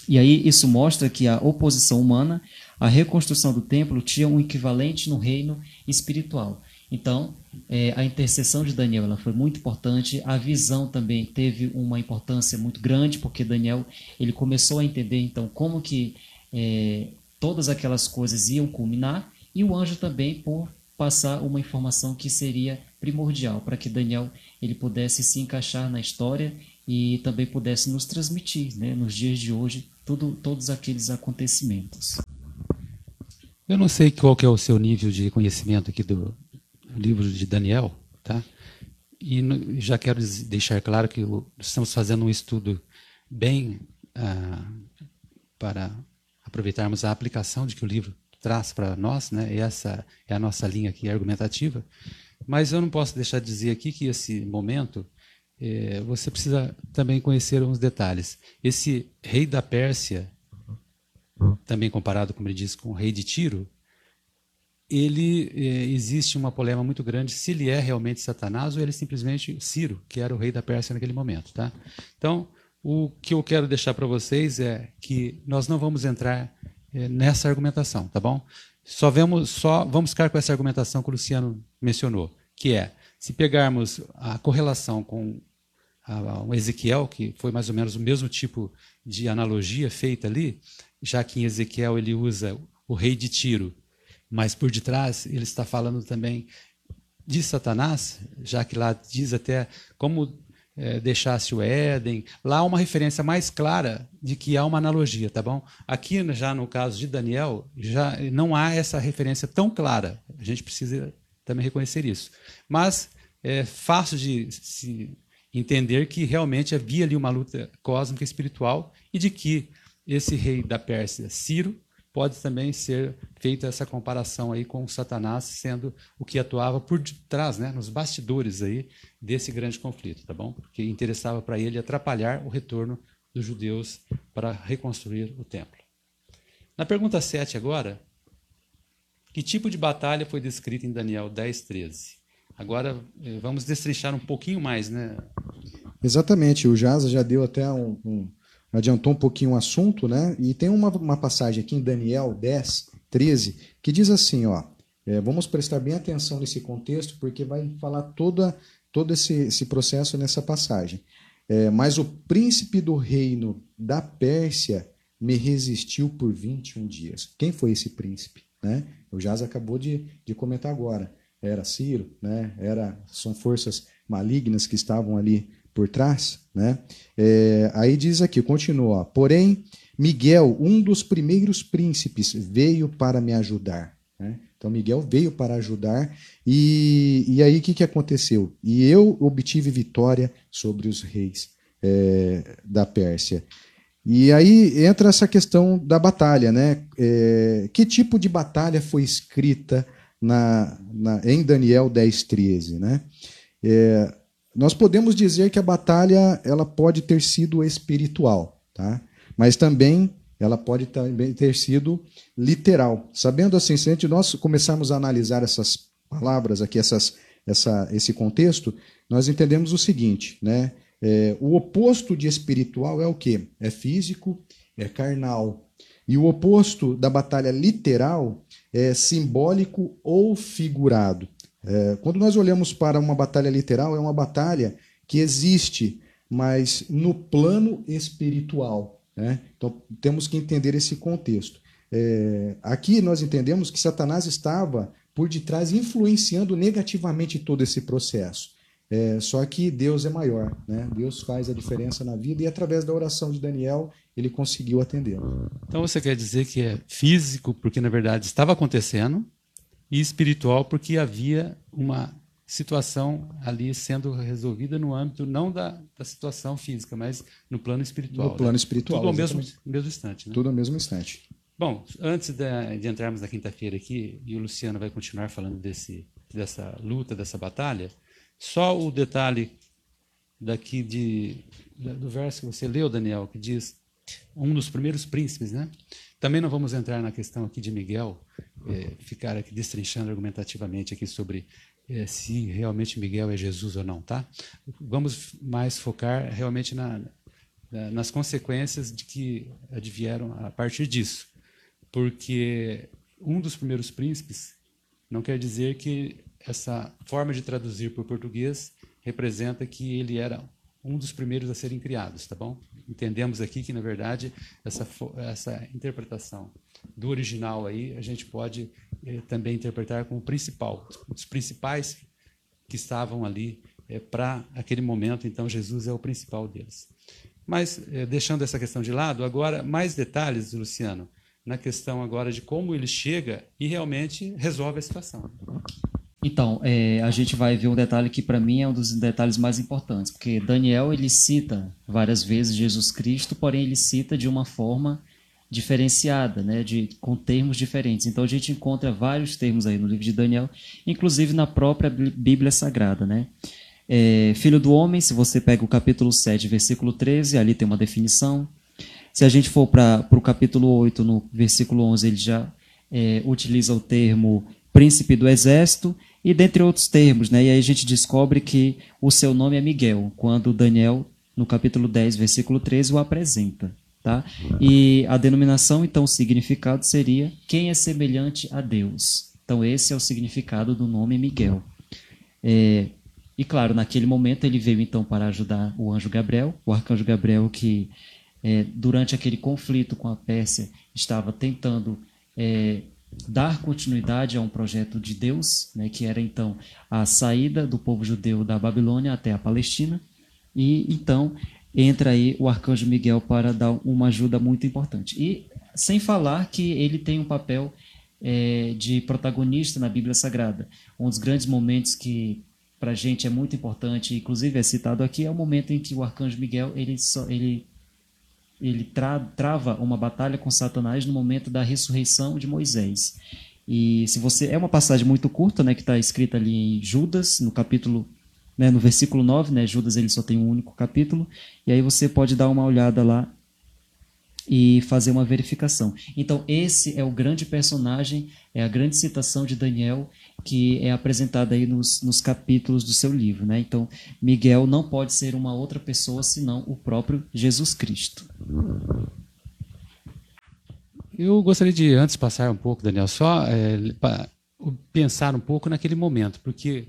S2: E aí isso mostra que a oposição humana, a reconstrução do templo tinha um equivalente no reino espiritual. Então, é, a intercessão de Daniel ela foi muito importante. A visão também teve uma importância muito grande, porque Daniel ele começou a entender então como que é, todas aquelas coisas iam culminar e o anjo também por passar uma informação que seria primordial para que Daniel ele pudesse se encaixar na história e também pudesse nos transmitir, né, nos dias de hoje, tudo, todos aqueles acontecimentos.
S1: Eu não sei qual é o seu nível de conhecimento aqui do livro de Daniel, tá? E no, já quero deixar claro que estamos fazendo um estudo bem ah, para aproveitarmos a aplicação de que o livro traz para nós, né? essa é a nossa linha aqui argumentativa. Mas eu não posso deixar de dizer aqui que esse momento é, você precisa também conhecer uns detalhes. Esse rei da Pérsia, também comparado, como ele diz, com o rei de Tiro, ele é, existe uma polêmica muito grande se ele é realmente Satanás ou ele é simplesmente Ciro, que era o rei da Pérsia naquele momento, tá? Então, o que eu quero deixar para vocês é que nós não vamos entrar é, nessa argumentação, tá bom? Só vemos, só vamos ficar com essa argumentação que o Luciano mencionou, que é se pegarmos a correlação com um Ezequiel, que foi mais ou menos o mesmo tipo de analogia feita ali, já que em Ezequiel ele usa o rei de Tiro, mas por detrás ele está falando também de Satanás, já que lá diz até como é, deixasse o Éden. Lá há uma referência mais clara de que há uma analogia, tá bom? Aqui, já no caso de Daniel, já não há essa referência tão clara. A gente precisa também reconhecer isso. Mas é fácil de se entender que realmente havia ali uma luta cósmica espiritual e de que esse rei da Pérsia, Ciro, pode também ser feita essa comparação aí com Satanás sendo o que atuava por trás, né, nos bastidores aí desse grande conflito, tá bom? Porque interessava para ele atrapalhar o retorno dos judeus para reconstruir o templo. Na pergunta 7 agora, que tipo de batalha foi descrita em Daniel 10, 13? Agora eh, vamos destrinchar um pouquinho mais, né?
S3: Exatamente, o Jaza já deu até um, um adiantou um pouquinho o assunto, né? E tem uma, uma passagem aqui em Daniel 10, 13, que diz assim, ó, é, vamos prestar bem atenção nesse contexto, porque vai falar toda, todo esse, esse processo nessa passagem. É, mas o príncipe do reino da Pérsia me resistiu por 21 dias. Quem foi esse príncipe? Né? O Jaz acabou de, de comentar agora. Era Ciro, né? Era, são forças malignas que estavam ali por trás, né? É, aí diz aqui, continua, porém, Miguel, um dos primeiros príncipes, veio para me ajudar. Né? Então, Miguel veio para ajudar, e, e aí o que, que aconteceu? E eu obtive vitória sobre os reis é, da Pérsia. E aí entra essa questão da batalha, né? É, que tipo de batalha foi escrita na, na, em Daniel 10, 13, né? É, nós podemos dizer que a batalha ela pode ter sido espiritual, tá? mas também ela pode ter sido literal. Sabendo assim, se nós começarmos a analisar essas palavras aqui, essas, essa, esse contexto, nós entendemos o seguinte, né? É, o oposto de espiritual é o quê? É físico, é carnal. E o oposto da batalha literal é simbólico ou figurado. É, quando nós olhamos para uma batalha literal, é uma batalha que existe, mas no plano espiritual. Né? Então temos que entender esse contexto. É, aqui nós entendemos que Satanás estava por detrás influenciando negativamente todo esse processo. É, só que Deus é maior, né? Deus faz a diferença na vida e através da oração de Daniel ele conseguiu atender.
S1: Então você quer dizer que é físico porque na verdade estava acontecendo e espiritual porque havia uma situação ali sendo resolvida no âmbito não da, da situação física, mas no plano espiritual.
S3: No plano né? espiritual.
S1: Tudo ao mesmo, mesmo instante. Né?
S3: Tudo ao mesmo instante.
S1: Bom, antes de, de entrarmos na quinta-feira aqui, e o Luciano vai continuar falando desse, dessa luta, dessa batalha, só o detalhe daqui de, do verso que você leu, Daniel, que diz um dos primeiros príncipes, né? Também não vamos entrar na questão aqui de Miguel, é, ficar aqui destrinchando argumentativamente aqui sobre é, se realmente Miguel é Jesus ou não, tá? Vamos mais focar realmente na, na, nas consequências de que advieram a partir disso, porque um dos primeiros príncipes não quer dizer que essa forma de traduzir para o português representa que ele era um dos primeiros a serem criados, tá bom? Entendemos aqui que, na verdade, essa, essa interpretação do original aí, a gente pode eh, também interpretar como principal, os principais que estavam ali eh, para aquele momento, então Jesus é o principal deles. Mas, eh, deixando essa questão de lado, agora, mais detalhes, Luciano, na questão agora de como ele chega e realmente resolve a situação.
S2: Então, é, a gente vai ver um detalhe que para mim é um dos detalhes mais importantes, porque Daniel ele cita várias vezes Jesus Cristo, porém ele cita de uma forma diferenciada, né, de, com termos diferentes. Então a gente encontra vários termos aí no livro de Daniel, inclusive na própria Bíblia Sagrada. Né? É, filho do homem, se você pega o capítulo 7, versículo 13, ali tem uma definição. Se a gente for para o capítulo 8, no versículo 11, ele já é, utiliza o termo príncipe do exército e dentre outros termos, né? E aí a gente descobre que o seu nome é Miguel, quando Daniel, no capítulo 10, versículo 13, o apresenta, tá? E a denominação, então, o significado seria quem é semelhante a Deus. Então, esse é o significado do nome Miguel. É, e claro, naquele momento ele veio então para ajudar o anjo Gabriel, o arcanjo Gabriel que é, durante aquele conflito com a Pérsia estava tentando é, dar continuidade a um projeto de Deus, né, que era então a saída do povo judeu da Babilônia até a Palestina, e então entra aí o arcanjo Miguel para dar uma ajuda muito importante. E sem falar que ele tem um papel é, de protagonista na Bíblia Sagrada. Um dos grandes momentos que para a gente é muito importante, inclusive é citado aqui, é o momento em que o arcanjo Miguel ele, ele ele tra trava uma batalha com Satanás no momento da ressurreição de Moisés. E se você é uma passagem muito curta, né, que está escrita ali em Judas, no capítulo, né, no versículo 9, né, Judas ele só tem um único capítulo, e aí você pode dar uma olhada lá e fazer uma verificação. Então, esse é o grande personagem, é a grande citação de Daniel que é apresentada aí nos, nos capítulos do seu livro. Né? Então, Miguel não pode ser uma outra pessoa senão o próprio Jesus Cristo.
S1: Eu gostaria de, antes passar um pouco, Daniel, só é, pensar um pouco naquele momento, porque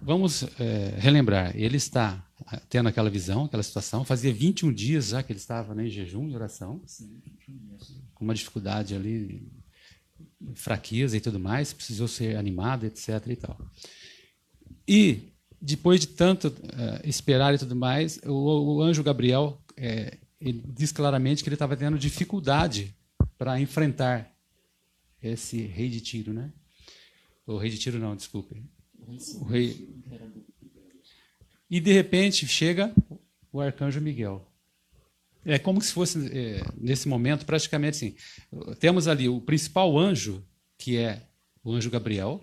S1: vamos é, relembrar, ele está tendo aquela visão, aquela situação. Fazia 21 dias já que ele estava né, em jejum e oração, com uma dificuldade ali, fraqueza e tudo mais, precisou ser animado, etc. E tal. E depois de tanto uh, esperar e tudo mais, o, o anjo Gabriel é, diz claramente que ele estava tendo dificuldade para enfrentar esse rei de Tiro, né? O rei de Tiro não, desculpe. O rei. E de repente chega o arcanjo Miguel. É como se fosse é, nesse momento praticamente assim. Temos ali o principal anjo, que é o anjo Gabriel,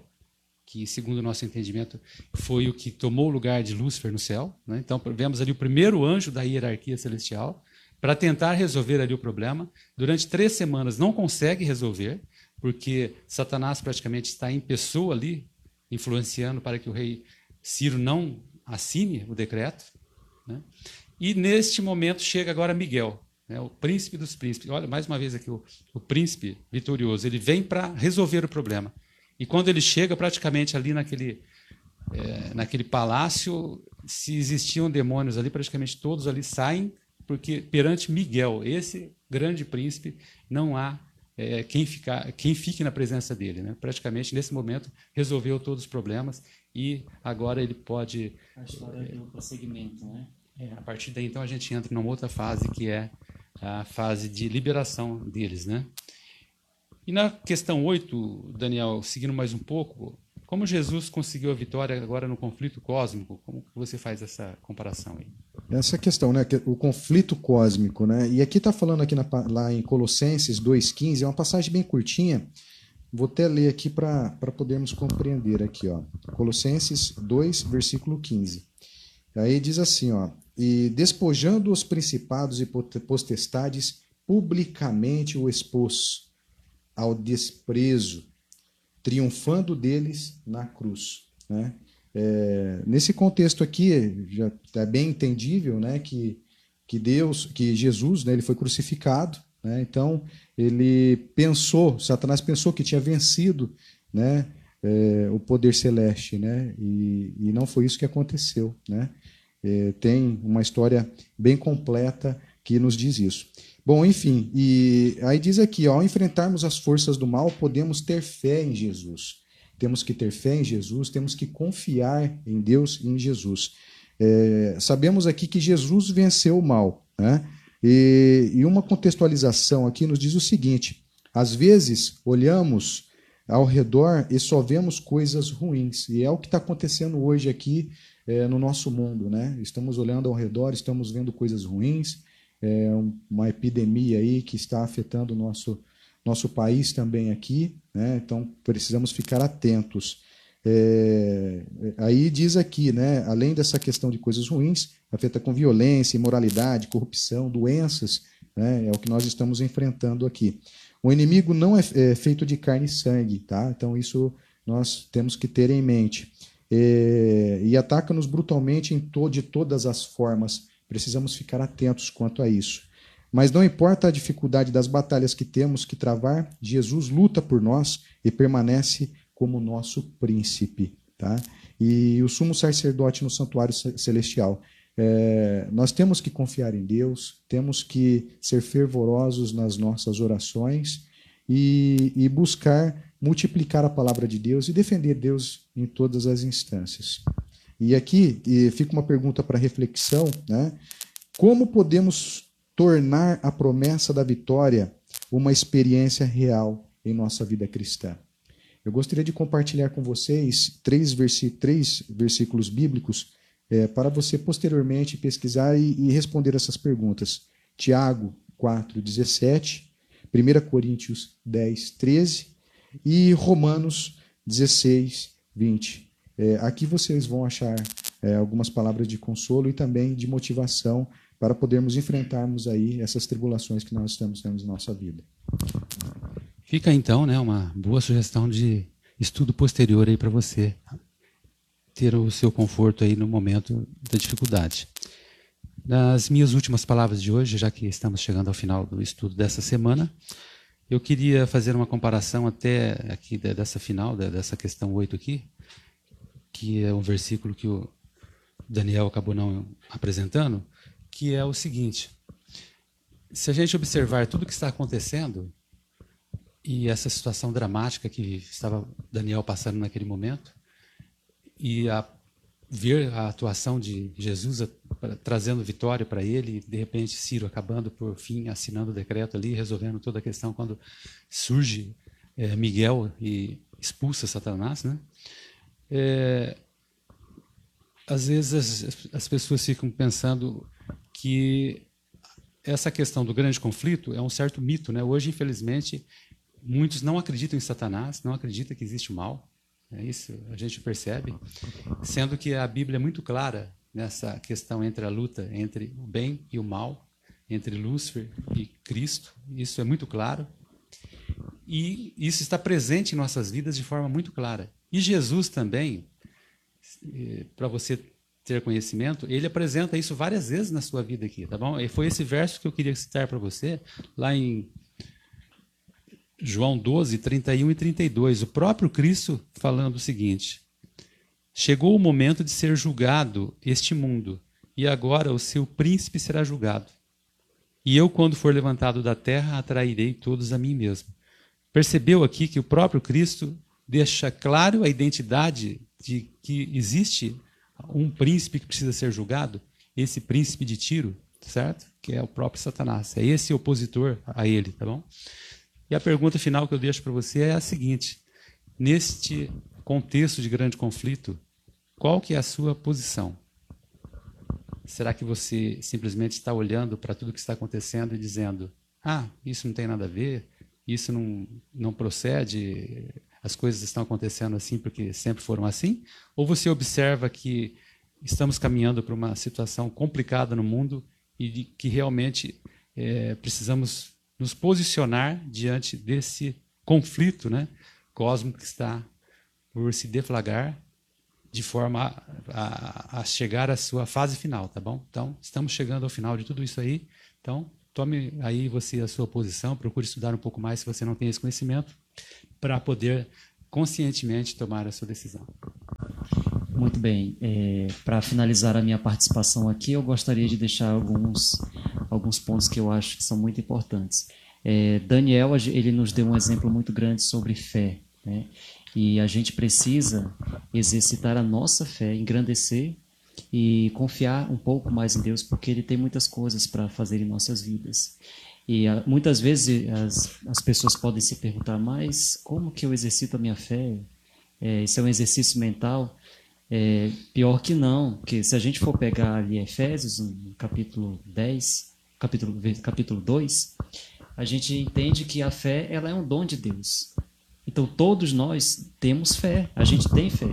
S1: que segundo o nosso entendimento foi o que tomou o lugar de Lúcifer no céu. Né? Então vemos ali o primeiro anjo da hierarquia celestial para tentar resolver ali o problema. Durante três semanas não consegue resolver porque Satanás praticamente está em pessoa ali, influenciando para que o rei Ciro não assine o decreto. Né? E neste momento chega agora Miguel, né, o príncipe dos príncipes. Olha, mais uma vez aqui, o, o príncipe vitorioso, ele vem para resolver o problema. E quando ele chega, praticamente ali naquele, é, naquele palácio, se existiam demônios ali, praticamente todos ali saem, porque perante Miguel, esse grande príncipe, não há é, quem, ficar, quem fique na presença dele. Né? Praticamente, nesse momento, resolveu todos os problemas e agora ele pode...
S2: A história do prosseguimento, né?
S1: É, a partir daí, então, a gente entra numa outra fase, que é a fase de liberação deles. Né? E na questão 8, Daniel, seguindo mais um pouco, como Jesus conseguiu a vitória agora no conflito cósmico? Como você faz essa comparação aí?
S3: Essa questão, né? O conflito cósmico, né? E aqui está falando aqui na, lá em Colossenses 2,15, é uma passagem bem curtinha. Vou até ler aqui para podermos compreender aqui, ó. Colossenses 2, versículo 15. Aí diz assim, ó: "E despojando os principados e potestades, publicamente o expôs ao desprezo, triunfando deles na cruz", né? É, nesse contexto aqui, já é bem entendível né, que, que Deus, que Jesus, né, ele foi crucificado, né, então ele pensou, Satanás pensou que tinha vencido né, é, o poder celeste, né, e, e, não foi isso que aconteceu. Né. É, tem uma história bem completa que nos diz isso. Bom, enfim, e aí diz aqui, ao enfrentarmos as forças do mal, podemos ter fé em Jesus temos que ter fé em Jesus, temos que confiar em Deus e em Jesus. É, sabemos aqui que Jesus venceu o mal. Né? E, e uma contextualização aqui nos diz o seguinte: às vezes olhamos ao redor e só vemos coisas ruins. E é o que está acontecendo hoje aqui é, no nosso mundo. Né? Estamos olhando ao redor, estamos vendo coisas ruins, é, uma epidemia aí que está afetando o nosso, nosso país também aqui, né? então precisamos ficar atentos. É, aí diz aqui, né, além dessa questão de coisas ruins, afeta com violência, imoralidade, corrupção, doenças, né, é o que nós estamos enfrentando aqui. O inimigo não é, é feito de carne e sangue, tá? então isso nós temos que ter em mente. É, e ataca-nos brutalmente to de todas as formas, precisamos ficar atentos quanto a isso. Mas não importa a dificuldade das batalhas que temos que travar, Jesus luta por nós e permanece como nosso príncipe. Tá? E o sumo sacerdote no santuário celestial. É, nós temos que confiar em Deus, temos que ser fervorosos nas nossas orações e, e buscar multiplicar a palavra de Deus e defender Deus em todas as instâncias. E aqui e fica uma pergunta para reflexão, né? Como podemos tornar a promessa da vitória uma experiência real em nossa vida cristã. Eu gostaria de compartilhar com vocês três, três versículos bíblicos é, para você posteriormente pesquisar e, e, responder essas perguntas. Tiago 4, 17, 1 Coríntios 10, 13 e Romanos 16, 20. É, aqui vocês vão achar é, algumas palavras de consolo e também de motivação para podermos enfrentarmos aí essas tribulações que nós estamos tendo na nossa vida.
S1: Fica então, né, uma boa sugestão de estudo posterior aí para você ter o seu conforto aí no momento da dificuldade. Nas minhas últimas palavras de hoje, já que estamos chegando ao final do estudo dessa semana, eu queria fazer uma comparação até aqui dessa final, dessa questão 8 aqui, que é um versículo que o Daniel acabou não apresentando, que é o seguinte: se a gente observar tudo o que está acontecendo e essa situação dramática que estava Daniel passando naquele momento e a ver a atuação de Jesus trazendo vitória para ele, de repente Ciro acabando por fim assinando o decreto ali, resolvendo toda a questão quando surge é, Miguel e expulsa Satanás, né? É, às vezes as, as pessoas ficam pensando que essa questão do grande conflito é um certo mito, né? Hoje, infelizmente, muitos não acreditam em Satanás, não acreditam que existe o mal. É isso a gente percebe, sendo que a Bíblia é muito clara nessa questão entre a luta entre o bem e o mal, entre Lúcifer e Cristo. Isso é muito claro. E isso está presente em nossas vidas de forma muito clara. E Jesus também, eh, para você ter conhecimento, ele apresenta isso várias vezes na sua vida aqui, tá bom? E foi esse verso que eu queria citar para você, lá em João 12, 31 e 32. O próprio Cristo falando o seguinte: Chegou o momento de ser julgado este mundo, e agora o seu príncipe será julgado. E eu, quando for levantado da terra, atrairei todos a mim mesmo. Percebeu aqui que o próprio Cristo deixa claro a identidade de que existe um príncipe que precisa ser julgado, esse príncipe de Tiro, certo? Que é o próprio Satanás. É esse opositor a ele, tá bom? E a pergunta final que eu deixo para você é a seguinte: neste contexto de grande conflito, qual que é a sua posição? Será que você simplesmente está olhando para tudo que está acontecendo e dizendo: ah, isso não tem nada a ver, isso não, não procede, as coisas estão acontecendo assim porque sempre foram assim? Ou você observa que estamos caminhando para uma situação complicada no mundo e que realmente é, precisamos nos posicionar diante desse conflito né, cósmico que está por se deflagrar de forma a, a, chegar à sua fase final, tá bom? Então, estamos chegando ao final de tudo isso aí. Então, tome aí você a sua posição, procure estudar um pouco mais se você não tem esse conhecimento para poder conscientemente tomar a sua decisão.
S2: Muito bem. É, para finalizar a minha participação aqui, eu gostaria de deixar alguns, alguns pontos que eu acho que são muito importantes. É, Daniel, ele nos deu um exemplo muito grande sobre fé. Né? E a gente precisa exercitar a nossa fé, engrandecer e confiar um pouco mais em Deus, porque Ele tem muitas coisas para fazer em nossas vidas. E ah, muitas vezes as, as pessoas podem se perguntar, mas como que eu exercito a minha fé? É, isso é um exercício mental? É, pior que não, porque se a gente for pegar ali Efésios, no capítulo 10, capítulo, capítulo 2, a gente entende que a fé ela é um dom de Deus. Então todos nós temos fé, a gente tem fé.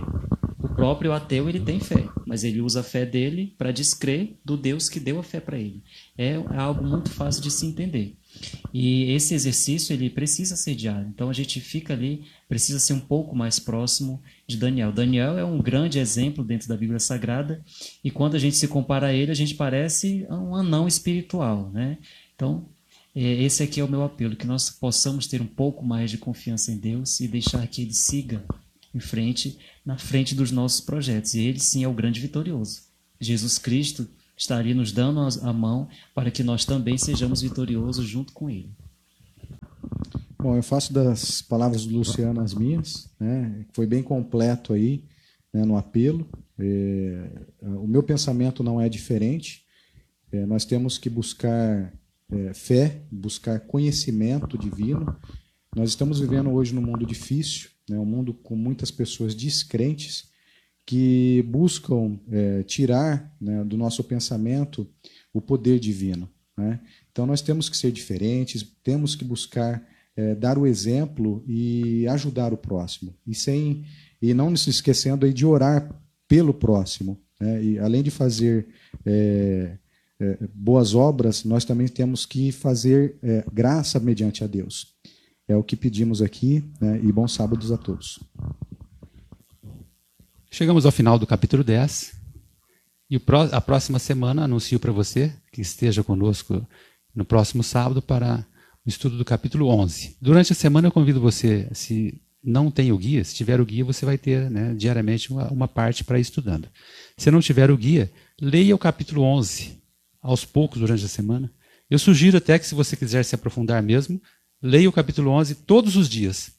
S2: O próprio ateu ele tem fé, mas ele usa a fé dele para descrer do Deus que deu a fé para ele. É, algo muito fácil de se entender. E esse exercício ele precisa ser diário. Então a gente fica ali, precisa ser um pouco mais próximo de Daniel. Daniel é um grande exemplo dentro da Bíblia Sagrada e quando a gente se compara a ele, a gente parece um anão espiritual, né? Então esse aqui é o meu apelo, que nós possamos ter um pouco mais de confiança em Deus e deixar que Ele siga em frente, na frente dos nossos projetos. E Ele sim é o grande vitorioso. Jesus Cristo está ali nos dando a mão para que nós também sejamos vitoriosos junto com Ele.
S3: Bom, eu faço das palavras do Luciano as minhas, né? Foi bem completo aí né, no apelo. É, o meu pensamento não é diferente. É, nós temos que buscar é, fé, buscar conhecimento divino. Nós estamos vivendo hoje num mundo difícil, né, um mundo com muitas pessoas descrentes que buscam é, tirar né, do nosso pensamento o poder divino. Né? Então nós temos que ser diferentes, temos que buscar é, dar o exemplo e ajudar o próximo e sem e não nos esquecendo aí de orar pelo próximo. Né? E além de fazer é, é, boas obras, nós também temos que fazer é, graça mediante a Deus. É o que pedimos aqui, né? e bons sábados a todos.
S1: Chegamos ao final do capítulo 10. E a próxima semana anuncio para você que esteja conosco no próximo sábado para o estudo do capítulo 11. Durante a semana eu convido você, se não tem o guia, se tiver o guia, você vai ter né, diariamente uma, uma parte para ir estudando. Se não tiver o guia, leia o capítulo 11 aos poucos durante a semana. Eu sugiro até que, se você quiser se aprofundar mesmo, leia o capítulo 11 todos os dias,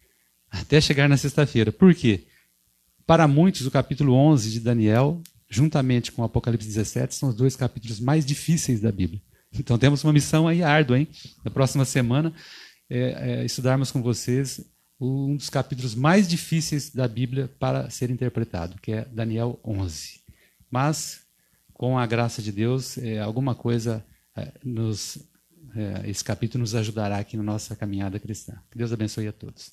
S1: até chegar na sexta-feira. Por quê? Para muitos, o capítulo 11 de Daniel juntamente com Apocalipse 17, são os dois capítulos mais difíceis da Bíblia. Então temos uma missão aí árdua, hein? Na próxima semana, é, é, estudarmos com vocês um dos capítulos mais difíceis da Bíblia para ser interpretado, que é Daniel 11. Mas, com a graça de Deus, é, alguma coisa é, nos, é, esse capítulo nos ajudará aqui na nossa caminhada cristã. Que Deus abençoe a todos.